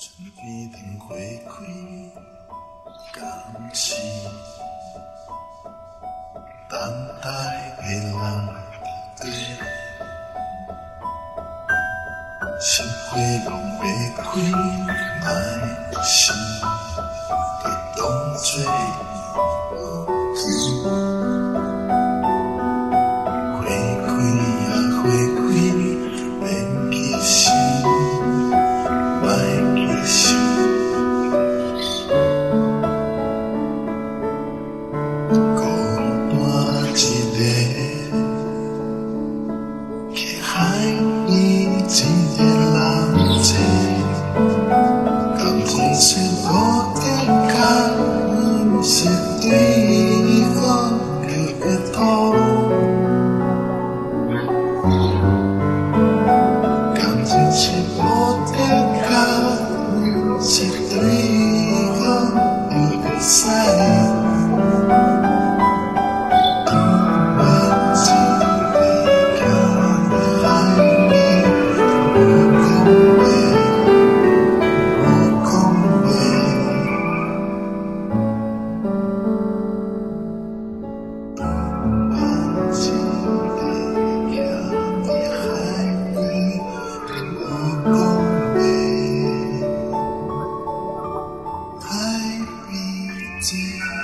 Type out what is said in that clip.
春边灯花开，感时，等待的人对，心花拢要开，爱心的动作。亲。